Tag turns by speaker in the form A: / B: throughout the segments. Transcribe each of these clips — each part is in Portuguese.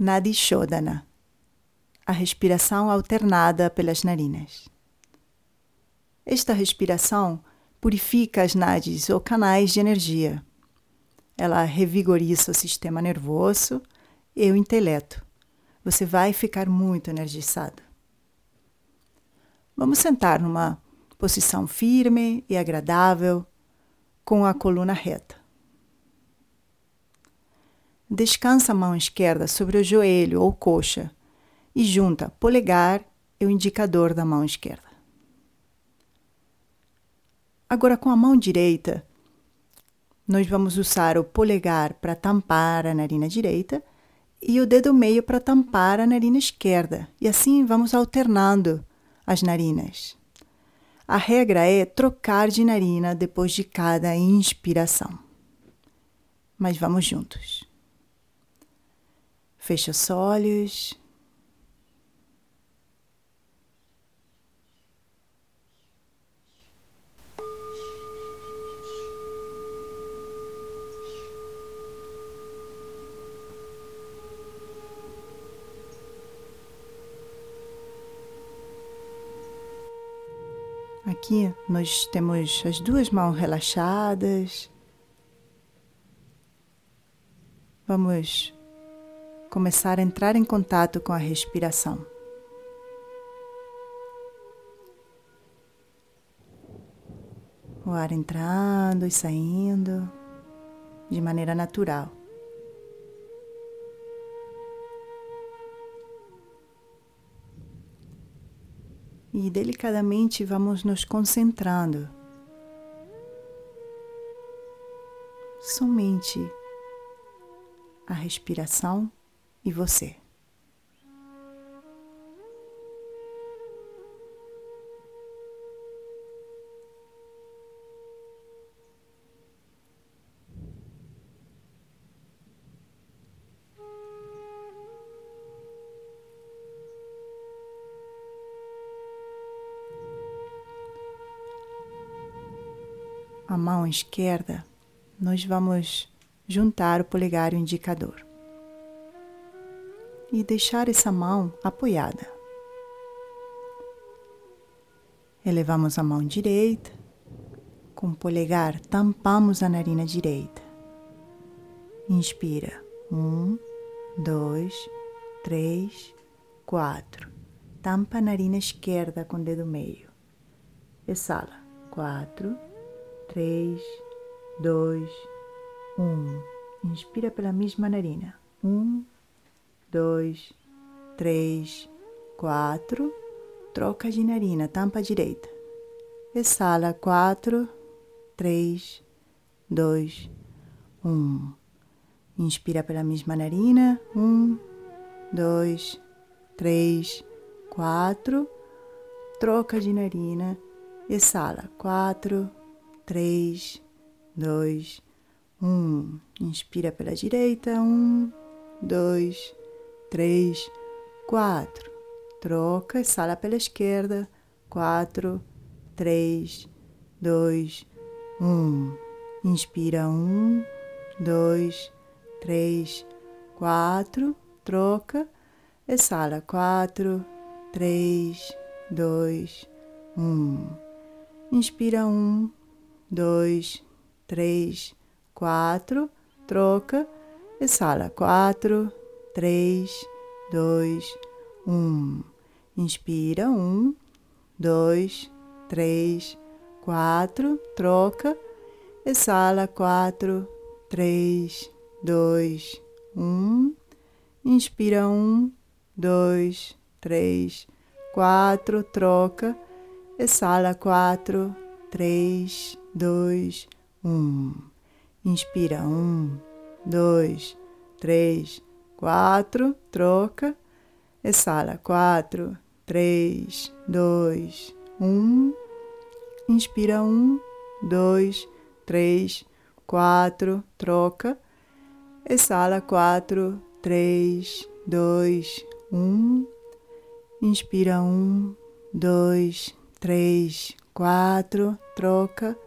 A: Nadi Shodhana, a respiração alternada pelas narinas. Esta respiração purifica as nadis ou canais de energia. Ela revigoriza o sistema nervoso e o intelecto. Você vai ficar muito energizado. Vamos sentar numa posição firme e agradável, com a coluna reta. Descansa a mão esquerda sobre o joelho ou coxa e junta polegar e o indicador da mão esquerda. Agora, com a mão direita, nós vamos usar o polegar para tampar a narina direita e o dedo meio para tampar a narina esquerda. E assim vamos alternando as narinas. A regra é trocar de narina depois de cada inspiração. Mas vamos juntos. Fecha os olhos. Aqui nós temos as duas mãos relaxadas. Vamos começar a entrar em contato com a respiração. O ar entrando e saindo de maneira natural. E delicadamente vamos nos concentrando somente a respiração e você. A mão esquerda, nós vamos juntar o polegar e o indicador e deixar essa mão apoiada. Elevamos a mão direita, com o polegar tampamos a narina direita. Inspira. Um, dois, três, quatro. Tampa a narina esquerda com o dedo meio. Exala. Quatro, três, dois, um. Inspira pela mesma narina. Um, dois, três, quatro. Troca de narina, tampa direita. Exala, quatro, três, dois, um. Inspira pela mesma narina. Um, dois, três, quatro. Troca de narina. Exala, quatro, três, dois, um. Inspira pela direita. Um, dois, três, quatro. Troca, exala pela esquerda. Quatro, três, dois, um. Inspira um, dois, três, quatro. Troca, exala quatro, três, dois, um. Inspira um, dois, três, quatro. Troca, exala quatro, três, dois, um. Inspira, um, dois, três, quatro, troca, exala, quatro, três, dois, um. Inspira, um, dois, três, quatro, troca, exala, quatro, três, dois, um. Inspira, um, dois, três, quatro, troca, exala, quatro, três, dois, um, inspira, um, dois, três, quatro, troca, exala, quatro, três, dois, um, inspira, um, dois, três, quatro, troca,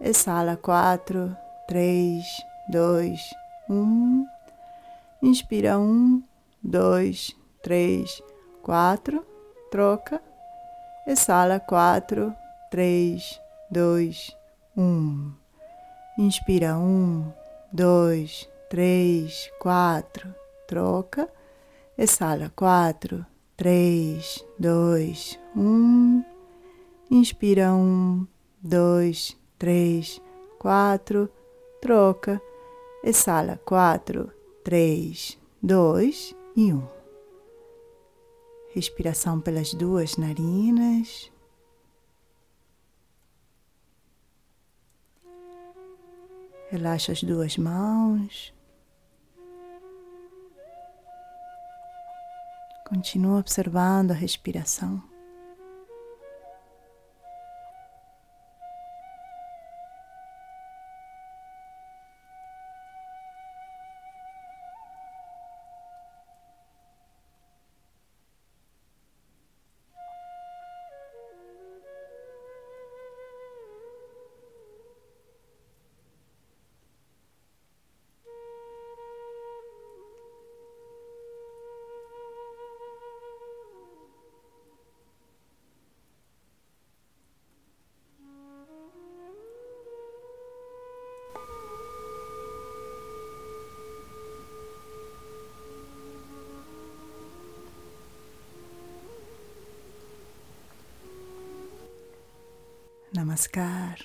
A: exala, quatro, três, dois, um Inspira um, dois, três, quatro, troca, exala quatro, três, dois, um. Inspira um, dois, três, quatro, troca, exala quatro, três, dois, um. Inspira um, dois, três, quatro, troca, exala quatro, três, dois e um. Respiração pelas duas narinas. Relaxa as duas mãos. Continua observando a respiração. Namaskar.